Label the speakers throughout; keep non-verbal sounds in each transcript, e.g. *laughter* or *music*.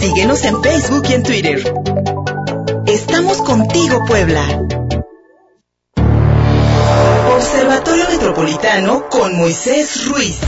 Speaker 1: Síguenos en Facebook y en Twitter. Estamos contigo, Puebla. Observatorio Metropolitano con Moisés Ruiz.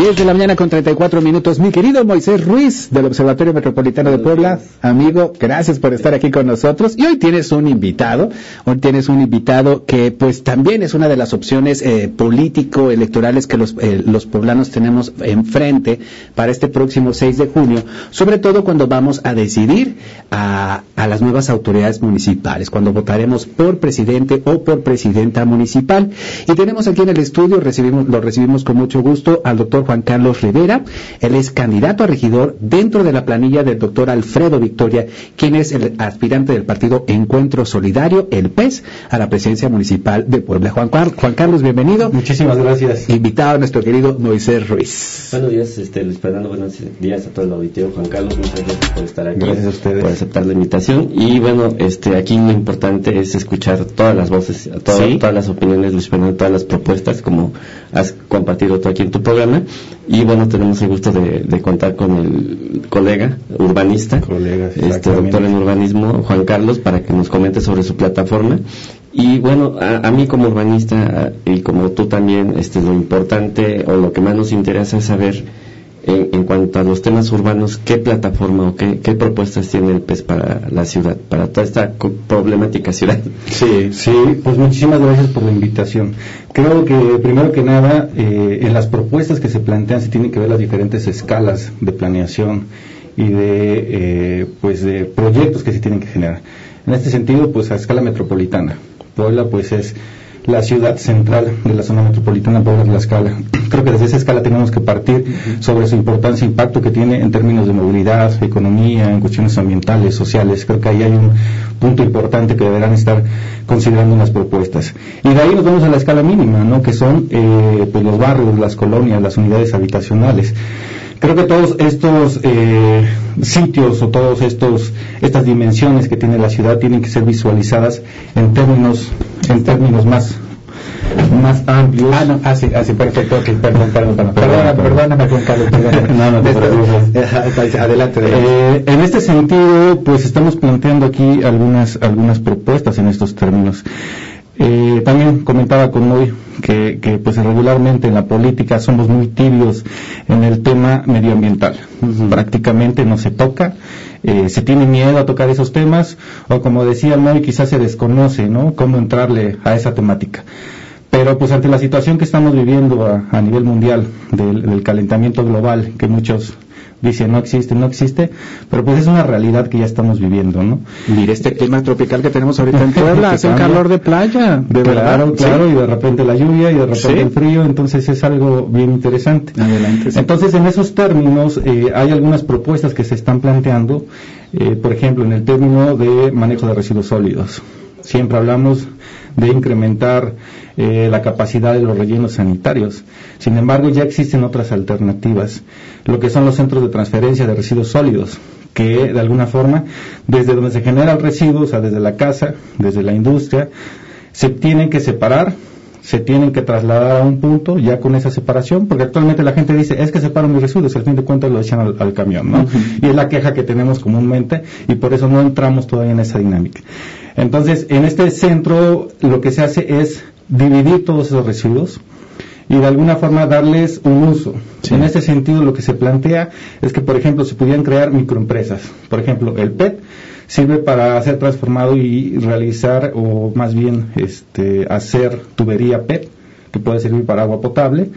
Speaker 2: 10 de la mañana con 34 minutos. Mi querido Moisés Ruiz del Observatorio Metropolitano de Puebla, amigo, gracias por estar aquí con nosotros. Y hoy tienes un invitado, hoy tienes un invitado que pues también es una de las opciones eh, político-electorales que los, eh, los poblanos tenemos enfrente para este próximo 6 de junio, sobre todo cuando vamos a decidir a, a las nuevas autoridades municipales, cuando votaremos por presidente o por presidenta municipal. Y tenemos aquí en el estudio, recibimos, lo recibimos con mucho gusto al doctor Juan Carlos Rivera. Él es candidato a regidor dentro de la planilla del doctor Alfredo Victoria, quien es el aspirante del partido Encuentro Solidario, el PES, a la presidencia municipal de Puebla. Juan, Juan Carlos, bienvenido.
Speaker 3: Muchísimas gracias.
Speaker 2: Invitado a nuestro querido Moisés Ruiz.
Speaker 4: Buenos días, este, Luis Fernando, buenos días a todo el auditorio. Juan Carlos, muchas gracias por estar aquí.
Speaker 3: Gracias a ustedes.
Speaker 4: Por aceptar la invitación. Y bueno, este, aquí lo importante es escuchar todas las voces, todas,
Speaker 2: ¿Sí?
Speaker 4: todas las opiniones, Luis Fernando, todas las propuestas, como has compartido tú aquí en tu programa. Y bueno, tenemos el gusto de, de contar con el colega urbanista,
Speaker 3: Colega,
Speaker 4: este doctor en urbanismo, Juan Carlos, para que nos comente sobre su plataforma. Y bueno, a, a mí como urbanista a- y como tú también, este, lo importante o lo que más nos interesa es saber en, cuanto a los temas urbanos, qué plataforma o qué, qué propuestas tiene el PES para la ciudad, para toda esta problemática ciudad.
Speaker 3: Sí, sí, pues muchísimas gracias por la invitación. Creo que primero que nada, eh, en las propuestas que se plantean se tienen que ver las diferentes escalas de planeación y de, eh, pues de proyectos que se tienen que generar. En este sentido, pues a escala metropolitana. Puebla, pues es la ciudad central de la zona metropolitana Puebla Tlaxcala. *clears throat* Creo que desde esa escala tenemos que partir sobre su importancia e impacto que tiene en términos de movilidad, economía, en cuestiones ambientales, sociales. Creo que ahí hay un punto importante que deberán estar considerando en las propuestas. Y de ahí nos vamos a la escala mínima, ¿no? que son eh, pues los barrios, las colonias, las unidades habitacionales. Creo que todos estos eh, sitios o todos estos estas dimensiones que tiene la ciudad tienen que ser visualizadas en términos en términos más más amplios.
Speaker 2: Ah, no, ah, sí, ah, sí, perfecto, ok, perdón, perdón, perdón,
Speaker 3: Perdón,
Speaker 2: perdona,
Speaker 3: perdón.
Speaker 2: perdóname, Juan Carlos. *laughs*
Speaker 3: No, no te preocupes.
Speaker 2: Ajá, adelante.
Speaker 3: Eh, en este sentido, pues estamos planteando aquí algunas algunas propuestas en estos términos. Eh, también comentaba con Moy que, que pues regularmente en la política somos muy tibios en el tema medioambiental. Prácticamente no se toca, eh, se tiene miedo a tocar esos temas o como decía Moy quizás se desconoce, ¿no? Cómo entrarle a esa temática. Pero pues ante la situación que estamos viviendo a, a nivel mundial del, del calentamiento global, que muchos dicen no existe, no existe, pero pues es una realidad que ya estamos viviendo, ¿no?
Speaker 2: Mire este clima tropical que tenemos ahorita en *laughs* Puebla, hace un calor de playa, de verdad.
Speaker 3: Claro, claro,
Speaker 2: Sí.
Speaker 3: y de repente la lluvia y de repente
Speaker 2: Sí.
Speaker 3: el frío, entonces es algo bien interesante.
Speaker 2: Adelante, sí.
Speaker 3: Entonces, en esos términos, eh, hay algunas propuestas que se están planteando, eh, por ejemplo, en el término de manejo de residuos sólidos. Siempre hablamos de incrementar eh, la capacidad de los rellenos sanitarios. Sin embargo, ya existen otras alternativas, lo que son los centros de transferencia de residuos sólidos, que de alguna forma, desde donde se genera el residuo, o sea, desde la casa, desde la industria, se tienen que separar, se tienen que trasladar a un punto ya con esa separación, porque actualmente la gente dice, es que separo mis residuos, al fin de cuentas lo echan al, al camión, ¿no? Y es la queja que tenemos comúnmente y por eso no entramos todavía en esa dinámica. Entonces, en este centro lo que se hace es dividir todos esos residuos y de alguna forma darles un uso.
Speaker 2: Sí.
Speaker 3: En este sentido, lo que se plantea es que, por ejemplo, se pudieran crear microempresas. Por ejemplo, el PET sirve para ser transformado y realizar, o más bien este, hacer tubería PET, que puede servir para agua potable,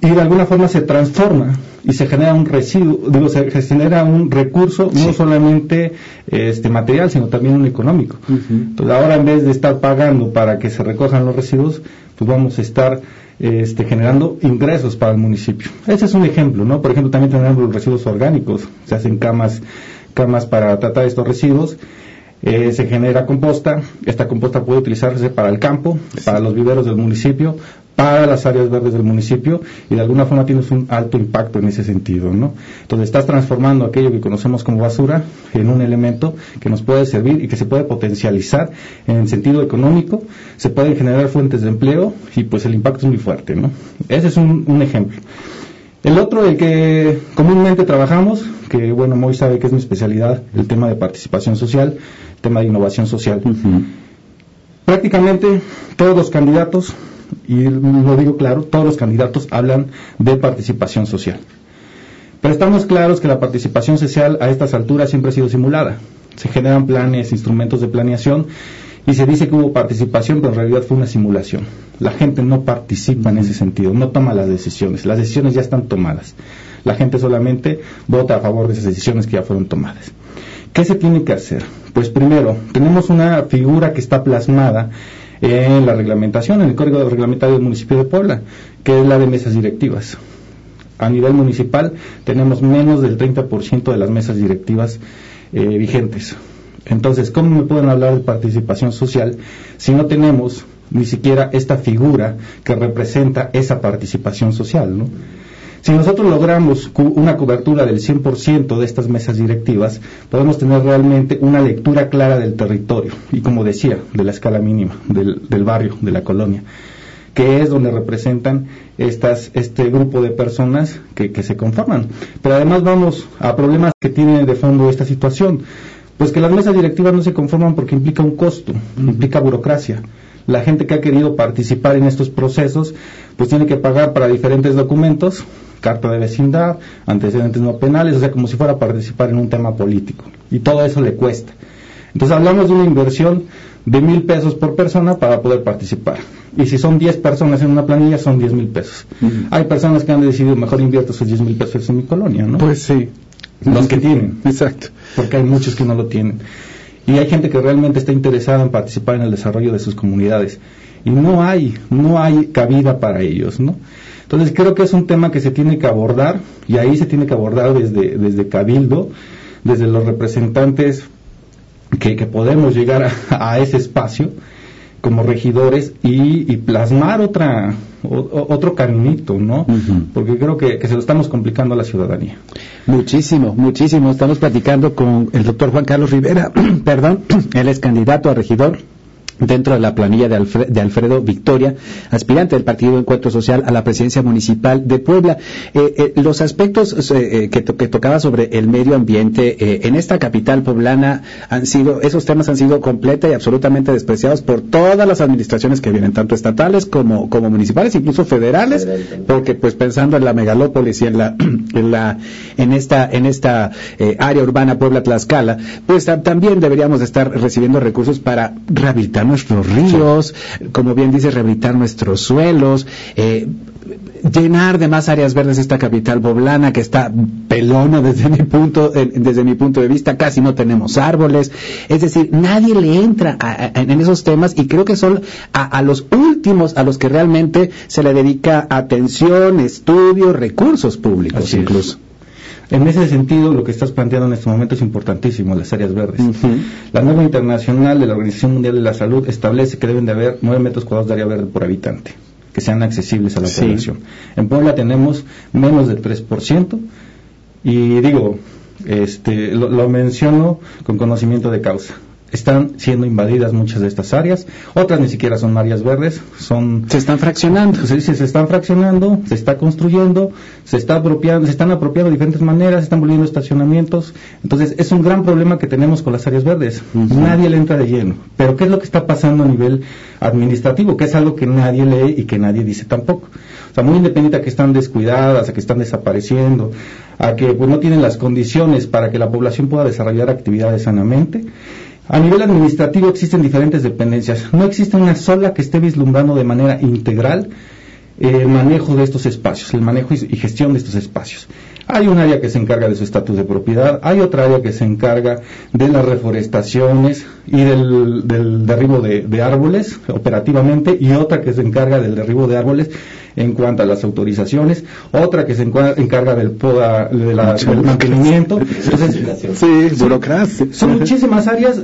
Speaker 3: y de alguna forma se transforma y se genera un residuo, digo, se, genera un recurso no solamente este material, sino también un económico. Entonces ahora en vez de estar pagando para que se recojan los residuos, pues vamos a estar este, generando ingresos para el municipio. Ese es un ejemplo, ¿no? Por ejemplo, también tenemos los residuos orgánicos, se hacen camas, camas para tratar estos residuos. Eh, se genera composta, esta composta puede utilizarse para el campo, para los viveros del municipio, para las áreas verdes del municipio y de alguna forma tienes un alto impacto en ese sentido, ¿no? Entonces estás transformando aquello que conocemos como basura en un elemento que nos puede servir y que se puede potencializar en el sentido económico, se pueden generar fuentes de empleo y pues el impacto es muy fuerte, ¿no? Ese es un, ejemplo. El otro, el que comúnmente trabajamos, que bueno, Moy sabe que es mi especialidad, el tema de participación social, el tema de innovación social. Prácticamente todos los candidatos, y lo digo claro, todos los candidatos hablan de participación social. Pero estamos claros que la participación social a estas alturas siempre ha sido simulada. Se generan planes, instrumentos de planeación y se dice que hubo participación, pero en realidad fue una simulación. La gente no participa en ese sentido, no toma las decisiones. Las decisiones ya están tomadas. La gente solamente vota a favor de esas decisiones que ya fueron tomadas. ¿Qué se tiene que hacer? Pues primero, tenemos una figura que está plasmada en la reglamentación, en el Código Reglamentario del municipio de Puebla, que es la de mesas directivas. A nivel municipal tenemos menos del 30% de las mesas directivas eh, vigentes. Entonces, ¿cómo me pueden hablar de participación social si no tenemos ni siquiera esta figura que representa esa participación social? ¿no? Si nosotros logramos una cobertura del 100% de estas mesas directivas, podemos tener realmente una lectura clara del territorio y, como decía, de la escala mínima, del, barrio, de la colonia que es donde representan estas, este grupo de personas que, que, se conforman. Pero además vamos a problemas que tiene de fondo esta situación. Pues que las mesas directivas no se conforman porque implica un costo, implica burocracia. La gente que ha querido participar en estos procesos, pues tiene que pagar para diferentes documentos, carta de vecindad, antecedentes no penales, o sea, como si fuera a participar en un tema político. Y todo eso le cuesta. Entonces hablamos de una inversión de mil pesos por persona para poder participar. Y si son diez personas en una planilla, son diez mil pesos. Hay personas que han decidido, mejor invierto esos diez mil pesos en mi colonia, ¿no?
Speaker 2: Pues sí.
Speaker 3: Los que tienen.
Speaker 2: Exacto.
Speaker 3: Porque hay muchos que no lo tienen. Y hay gente que realmente está interesada en participar en el desarrollo de sus comunidades. Y no hay, no hay cabida para ellos, ¿no? Entonces creo que es un tema que se tiene que abordar y ahí se tiene que abordar desde, desde Cabildo, desde los representantes que, podemos llegar a, ese espacio como regidores y, plasmar otra otro caminito, ¿no? Porque creo que, que, se lo estamos complicando a la ciudadanía.
Speaker 2: Muchísimo, muchísimo. Estamos platicando con el doctor Juan Carlos Rivera, *clears throat* perdón, *clears throat* él es candidato a regidor dentro de la planilla de, Alfredo Victoria, aspirante del Partido Encuentro Social a la presidencia municipal de Puebla. Eh, eh, los aspectos eh, que, tocaba sobre el medio ambiente en esta capital poblana han sido, esos temas han sido completa y absolutamente despreciados por todas las administraciones que vienen, tanto estatales como, como municipales, incluso federales, porque pues pensando en la megalópolis y en la, *clears throat* en la, en esta, en esta área urbana Puebla-Tlaxcala, pues también deberíamos estar recibiendo recursos para rehabilitar nuestros ríos, como bien dice, rehabilitar nuestros suelos, eh, llenar de más áreas verdes esta capital poblana que está pelona desde mi punto desde mi punto de vista casi no tenemos árboles. Es decir nadie le entra en esos temas y creo que son a, los últimos a los que realmente se le dedica atención estudio recursos públicos incluso
Speaker 3: en ese sentido, lo que estás planteando en este momento es importantísimo, las áreas verdes. La norma internacional de la Organización Mundial de la Salud establece que deben de haber 9 metros cuadrados de área verde por habitante, que sean accesibles a la población. En Puebla tenemos menos del 3%, y digo, este, lo menciono con conocimiento de causa están siendo invadidas muchas de estas áreas, otras ni siquiera son áreas verdes, son
Speaker 2: se están fraccionando,
Speaker 3: se se están fraccionando, se está construyendo, se está apropiando, se están apropiando de diferentes maneras, se están volviendo estacionamientos, entonces es un gran problema que tenemos con las áreas verdes, nadie le entra de lleno, pero qué es lo que está pasando a nivel administrativo, que es algo que nadie lee y que nadie dice tampoco, o sea muy independiente a que están descuidadas, a que están desapareciendo, a que pues no tienen las condiciones para que la población pueda desarrollar actividades sanamente a nivel administrativo existen diferentes dependencias. No existe una sola que esté vislumbrando de manera integral el manejo de estos espacios, el manejo y gestión de estos espacios. Hay un área que se encarga de su estatus de propiedad, hay otra área que se encarga de las reforestaciones y del, derribo de, árboles operativamente y otra que se encarga del derribo de árboles en cuanto a las autorizaciones, otra que se encarga del, poda, de del mantenimiento.
Speaker 2: sí, burocracia.
Speaker 3: Son muchísimas áreas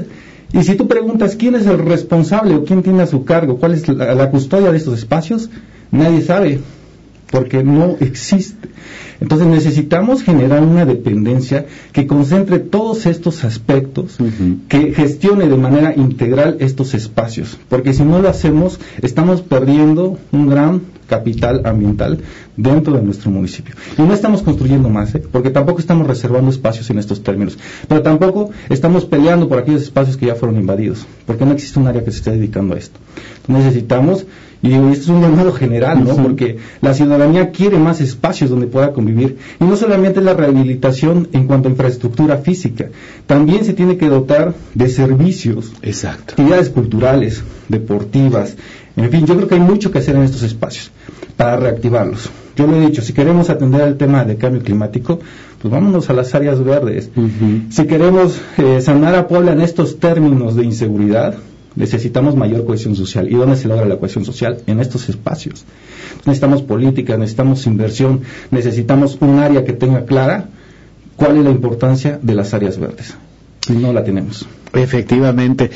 Speaker 3: y si tú preguntas quién es el responsable o quién tiene a su cargo, cuál es la, custodia de estos espacios, Nadie sabe, porque no existe. Entonces necesitamos generar una dependencia que concentre todos estos aspectos, que gestione de manera integral estos espacios, porque si no lo hacemos estamos perdiendo un gran capital ambiental dentro de nuestro municipio. Y no estamos construyendo más, ¿eh? porque tampoco estamos reservando espacios en estos términos, pero tampoco estamos peleando por aquellos espacios que ya fueron invadidos, porque no existe un área que se esté dedicando a esto. Necesitamos y esto es un llamado general, ¿no? Porque la ciudadanía quiere más espacios donde pueda convivir. Y no solamente la rehabilitación en cuanto a infraestructura física, también se tiene que dotar de servicios,
Speaker 2: Exacto.
Speaker 3: actividades culturales, deportivas. En fin, yo creo que hay mucho que hacer en estos espacios para reactivarlos. Yo lo he dicho, si queremos atender el tema del cambio climático, pues vámonos a las áreas verdes. Si queremos eh, sanar a Puebla en estos términos de inseguridad, necesitamos mayor cohesión social. ¿Y dónde se logra la cohesión social? En estos espacios. Necesitamos política, necesitamos inversión, necesitamos un área que tenga clara cuál es la importancia de las áreas verdes. Y no la tenemos.
Speaker 2: Efectivamente.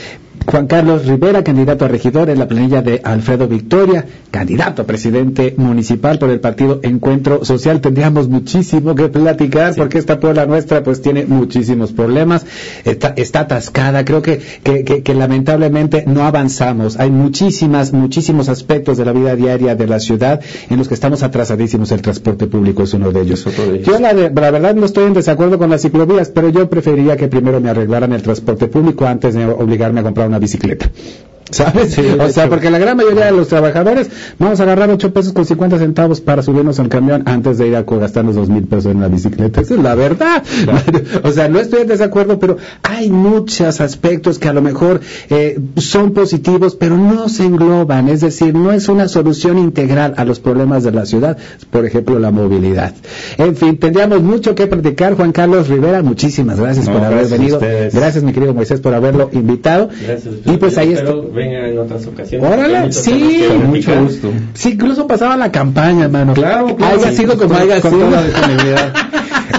Speaker 2: Juan Carlos Rivera, candidato a regidor en la planilla de Alfredo Victoria, candidato a presidente municipal por el partido Encuentro Social. Tendríamos muchísimo que platicar porque esta Puebla nuestra pues tiene muchísimos problemas, está, está atascada, creo que, que, que, que lamentablemente no avanzamos. Hay muchísimas, muchísimos aspectos de la vida diaria de la ciudad en los que estamos atrasadísimos. El transporte público es uno de ellos.
Speaker 3: otro de ellos.
Speaker 2: Yo la, de- la verdad no estoy en desacuerdo con las ciclovías, pero yo preferiría que primero me arreglaran el transporte público antes de obligarme a comprar una bicicleta. ¿Sabes?
Speaker 3: Sí,
Speaker 2: o sea,
Speaker 3: hecho.
Speaker 2: porque la gran mayoría de los trabajadores vamos a agarrar 8 pesos con 50 centavos para subirnos al camión antes de ir a co- gastarnos dos mil pesos en la bicicleta. Esa es la verdad. *laughs* o sea, no estoy en desacuerdo, pero hay muchos aspectos que a lo mejor eh, son positivos, pero no se engloban. Es decir, no es una solución integral a los problemas de la ciudad. Por ejemplo, la movilidad. En fin, tendríamos mucho que platicar. Juan Carlos Rivera, muchísimas gracias
Speaker 3: No,
Speaker 2: por haber
Speaker 3: gracias
Speaker 2: venido. Gracias, mi querido Moisés, por haberlo invitado.
Speaker 4: Gracias.
Speaker 2: Y pues ahí está.
Speaker 4: Venga en otras ocasiones.
Speaker 2: Órale, sí,
Speaker 3: Con mucho gusto.
Speaker 2: Sí, incluso pasaba la campaña, hermano.
Speaker 3: Claro, claro.
Speaker 2: Haya sido como haya
Speaker 3: con
Speaker 2: sido.
Speaker 3: toda disponibilidad.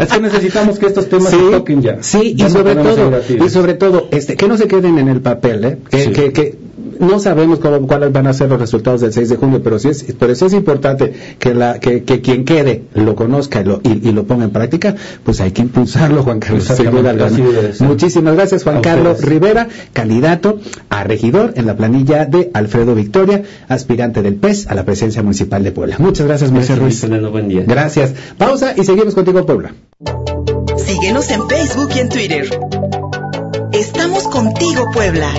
Speaker 3: es que necesitamos que estos temas
Speaker 2: Sí,
Speaker 3: se toquen ya.
Speaker 2: sí, y
Speaker 3: Ya
Speaker 2: sobre todo, y sobre todo, este, que no se queden en el papel, ¿eh? Que,
Speaker 3: Sí.
Speaker 2: que, que no sabemos cómo, cuáles van a ser los resultados del 6 de junio, pero sí es, pero sí es importante que la, que, que quien quede lo conozca y lo, y, y lo ponga en práctica, pues hay que impulsarlo, Juan Carlos. Muchísimas gracias, Juan
Speaker 3: A
Speaker 2: Carlos
Speaker 3: ustedes.
Speaker 2: Rivera, candidato a regidor en la planilla de Alfredo Victoria, aspirante del PES a la presidencia municipal de Puebla. Muchas gracias,
Speaker 4: Gracias,
Speaker 2: Ruiz.
Speaker 4: Fernando. Buen día.
Speaker 2: Gracias. Pausa y seguimos contigo, Puebla.
Speaker 1: Síguenos en Facebook y en Twitter. Estamos contigo, Puebla.